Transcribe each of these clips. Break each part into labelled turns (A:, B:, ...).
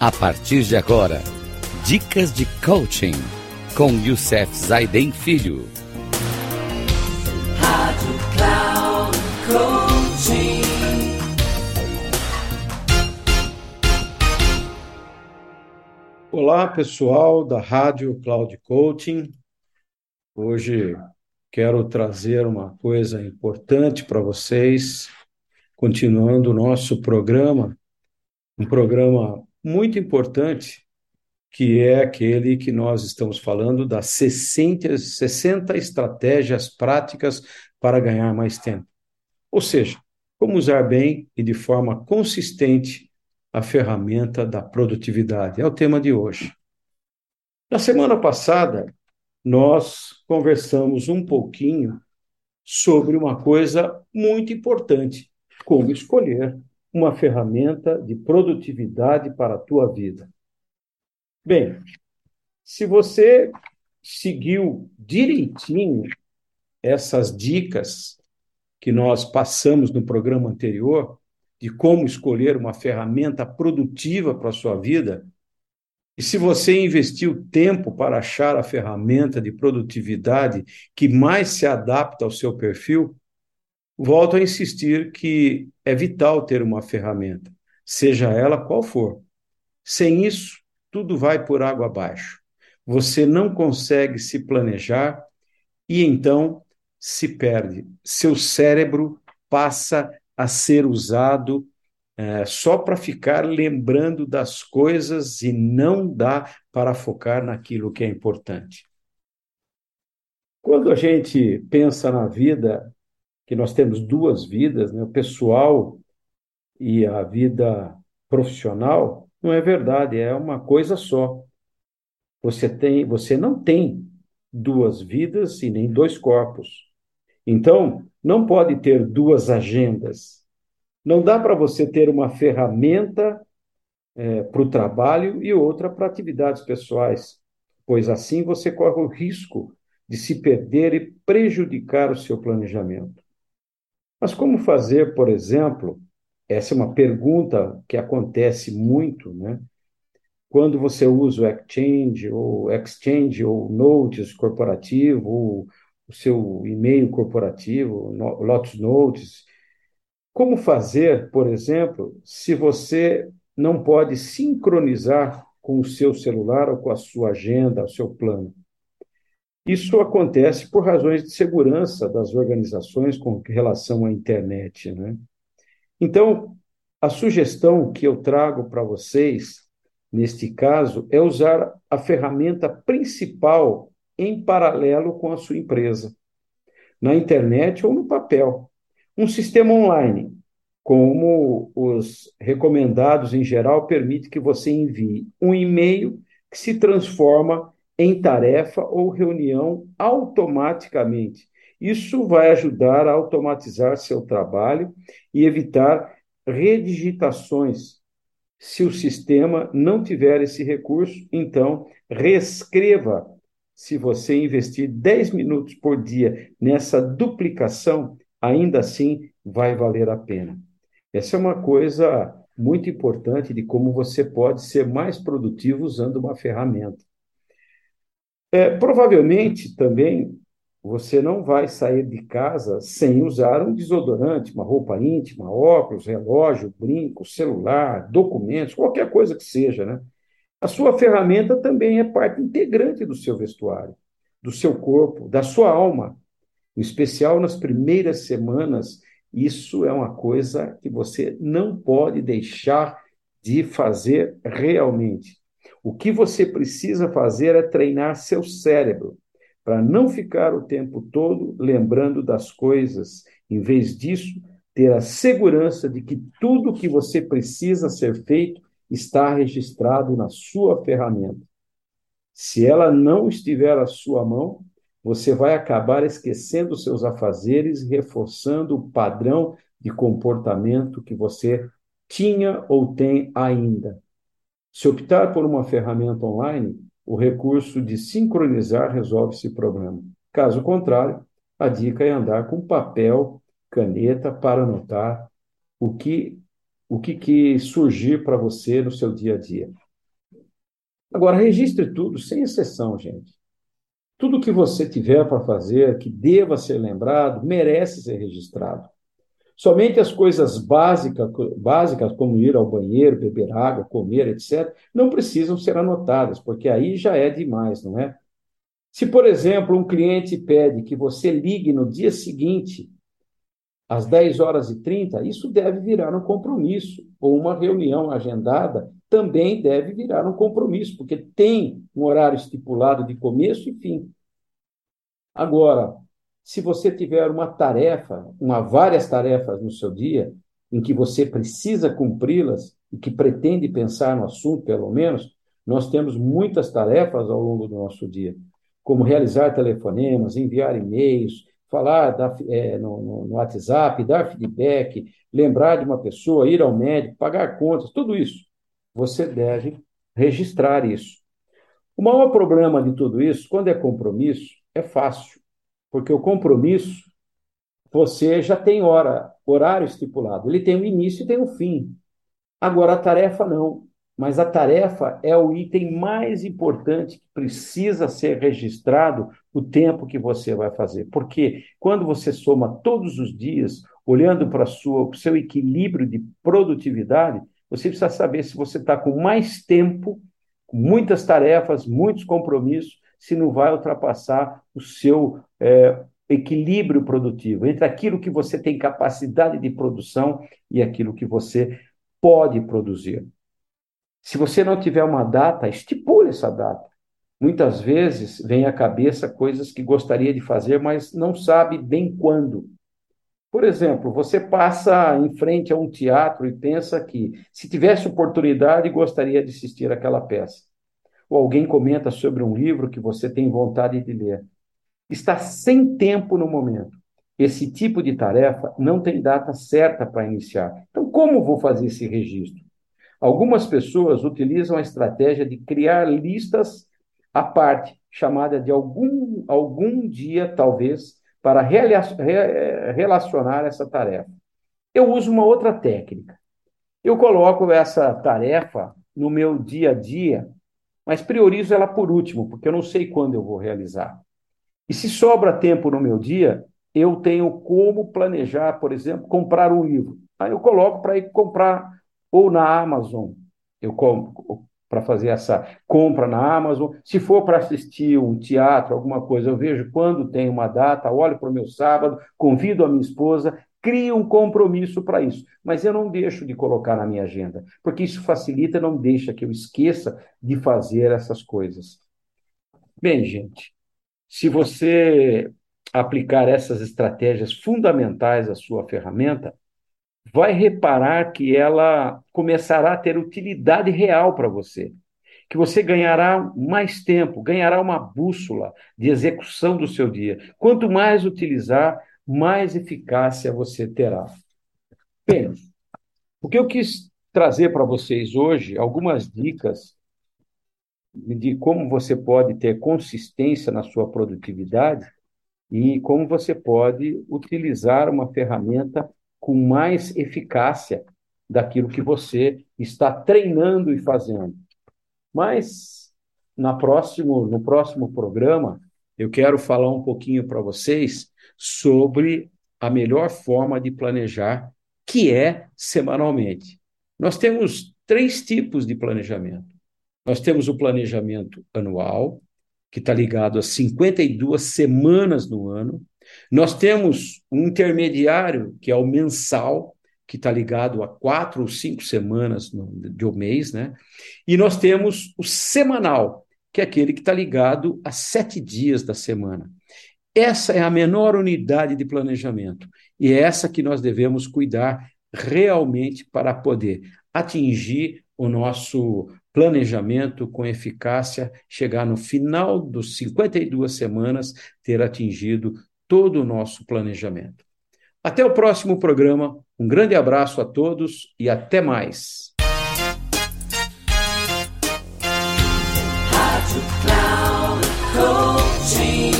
A: A partir de agora, dicas de coaching com Youssef Zaiden Filho. Rádio Cloud Coaching.
B: Olá, pessoal da Rádio Cloud Coaching. Hoje quero trazer uma coisa importante para vocês, continuando o nosso programa, um programa muito importante, que é aquele que nós estamos falando das 60, 60 estratégias práticas para ganhar mais tempo. Ou seja, como usar bem e de forma consistente a ferramenta da produtividade. É o tema de hoje. Na semana passada, nós conversamos um pouquinho sobre uma coisa muito importante: como escolher uma ferramenta de produtividade para a tua vida. Bem, se você seguiu direitinho essas dicas que nós passamos no programa anterior de como escolher uma ferramenta produtiva para a sua vida, e se você investiu tempo para achar a ferramenta de produtividade que mais se adapta ao seu perfil, volto a insistir que é vital ter uma ferramenta, seja ela qual for. Sem isso, tudo vai por água abaixo. Você não consegue se planejar e então se perde. Seu cérebro passa a ser usado é, só para ficar lembrando das coisas e não dá para focar naquilo que é importante. Quando a gente pensa na vida, que nós temos duas vidas, né, o pessoal e a vida profissional, não é verdade, é uma coisa só. Você tem, você não tem duas vidas e nem dois corpos. Então, não pode ter duas agendas. Não dá para você ter uma ferramenta é, para o trabalho e outra para atividades pessoais, pois assim você corre o risco de se perder e prejudicar o seu planejamento. Mas como fazer, por exemplo, essa é uma pergunta que acontece muito, né? Quando você usa o Exchange ou Exchange ou Notes corporativo ou o seu e-mail corporativo, Lotus Notes, como fazer, por exemplo, se você não pode sincronizar com o seu celular ou com a sua agenda, o seu plano? Isso acontece por razões de segurança das organizações com relação à internet. Né? Então, a sugestão que eu trago para vocês, neste caso, é usar a ferramenta principal em paralelo com a sua empresa, na internet ou no papel. Um sistema online, como os recomendados em geral, permite que você envie um e-mail que se transforma em tarefa ou reunião automaticamente. Isso vai ajudar a automatizar seu trabalho e evitar redigitações. Se o sistema não tiver esse recurso, então reescreva. Se você investir 10 minutos por dia nessa duplicação, ainda assim vai valer a pena. Essa é uma coisa muito importante de como você pode ser mais produtivo usando uma ferramenta. É, provavelmente também você não vai sair de casa sem usar um desodorante, uma roupa íntima, óculos, relógio, brinco, celular, documentos, qualquer coisa que seja, né? A sua ferramenta também é parte integrante do seu vestuário, do seu corpo, da sua alma em especial nas primeiras semanas, isso é uma coisa que você não pode deixar de fazer realmente. O que você precisa fazer é treinar seu cérebro para não ficar o tempo todo lembrando das coisas. Em vez disso, ter a segurança de que tudo que você precisa ser feito está registrado na sua ferramenta. Se ela não estiver à sua mão, você vai acabar esquecendo seus afazeres e reforçando o padrão de comportamento que você tinha ou tem ainda. Se optar por uma ferramenta online, o recurso de sincronizar resolve esse problema. Caso contrário, a dica é andar com papel, caneta para anotar o que o que, que surgir para você no seu dia a dia. Agora, registre tudo, sem exceção, gente. Tudo que você tiver para fazer, que deva ser lembrado, merece ser registrado. Somente as coisas básicas, básicas, como ir ao banheiro, beber água, comer, etc., não precisam ser anotadas, porque aí já é demais, não é? Se, por exemplo, um cliente pede que você ligue no dia seguinte, às 10 horas e 30, isso deve virar um compromisso, ou uma reunião agendada também deve virar um compromisso, porque tem um horário estipulado de começo e fim. Agora, se você tiver uma tarefa, uma várias tarefas no seu dia, em que você precisa cumpri-las e que pretende pensar no assunto, pelo menos, nós temos muitas tarefas ao longo do nosso dia, como realizar telefonemas, enviar e-mails, falar da, é, no, no, WhatsApp, dar feedback, lembrar de uma pessoa, ir ao médico, pagar contas, tudo isso. Você deve registrar isso. O maior problema de tudo isso, quando é compromisso, é fácil, porque o compromisso você já tem hora, horário estipulado. Ele tem um início e tem um fim. Agora a tarefa não mas a tarefa é o item mais importante que precisa ser registrado o tempo que você vai fazer. Porque quando você soma todos os dias, olhando para o seu equilíbrio de produtividade, você precisa saber se você está com mais tempo, muitas tarefas, muitos compromissos, se não vai ultrapassar o seu é, equilíbrio produtivo entre aquilo que você tem capacidade de produção e aquilo que você pode produzir. Se você não tiver uma data, estipule essa data. Muitas vezes vem à cabeça coisas que gostaria de fazer, mas não sabe bem quando. Por exemplo, você passa em frente a um teatro e pensa que, se tivesse oportunidade, gostaria de assistir aquela peça. Ou alguém comenta sobre um livro que você tem vontade de ler. Está sem tempo no momento. Esse tipo de tarefa não tem data certa para iniciar. Então, como vou fazer esse registro? Algumas pessoas utilizam a estratégia de criar listas à parte, chamada de algum, algum dia, talvez, para relacionar essa tarefa. Eu uso uma outra técnica. Eu coloco essa tarefa no meu dia a dia, mas priorizo ela por último, porque eu não sei quando eu vou realizar. E se sobra tempo no meu dia, eu tenho como planejar, por exemplo, comprar um livro. Aí eu coloco para ir comprar ou na Amazon, eu compro para fazer essa compra na Amazon. Se for para assistir um teatro, alguma coisa, eu vejo quando tem uma data, olho para o meu sábado, convido a minha esposa, crio um compromisso para isso. Mas eu não deixo de colocar na minha agenda, porque isso facilita, não deixa que eu esqueça de fazer essas coisas. Bem, gente, se você aplicar essas estratégias fundamentais à sua ferramenta, vai reparar que ela começará a ter utilidade real para você. Que você ganhará mais tempo, ganhará uma bússola de execução do seu dia. Quanto mais utilizar, mais eficácia você terá. Bem, o que eu quis trazer para vocês hoje, algumas dicas de como você pode ter consistência na sua produtividade e como você pode utilizar uma ferramenta com mais eficácia daquilo que você está treinando e fazendo. Mas na próximo, no próximo programa, eu quero falar um pouquinho para vocês sobre a melhor forma de planejar, que é semanalmente. Nós temos três tipos de planejamento. Nós temos o planejamento anual, que está ligado a 52 semanas no ano. Nós temos um intermediário, que é o mensal, que está ligado a quatro ou cinco semanas de um mês, né? E nós temos o semanal, que é aquele que está ligado a sete dias da semana. Essa é a menor unidade de planejamento e é essa que nós devemos cuidar realmente para poder atingir o nosso planejamento com eficácia, chegar no final dos 52 semanas, ter atingido todo o nosso planejamento. Até o próximo programa. Um grande abraço a todos e até mais. Rádio Cloud Coaching.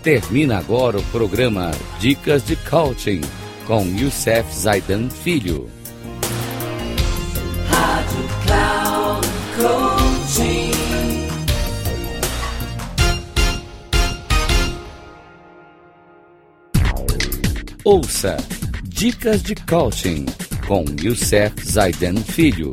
A: Termina agora o programa Dicas de Coaching com Youssef Zaidan Filho. Rádio Cloud Coaching. Ouça Dicas de Coaching com Youssef Zaidan Filho.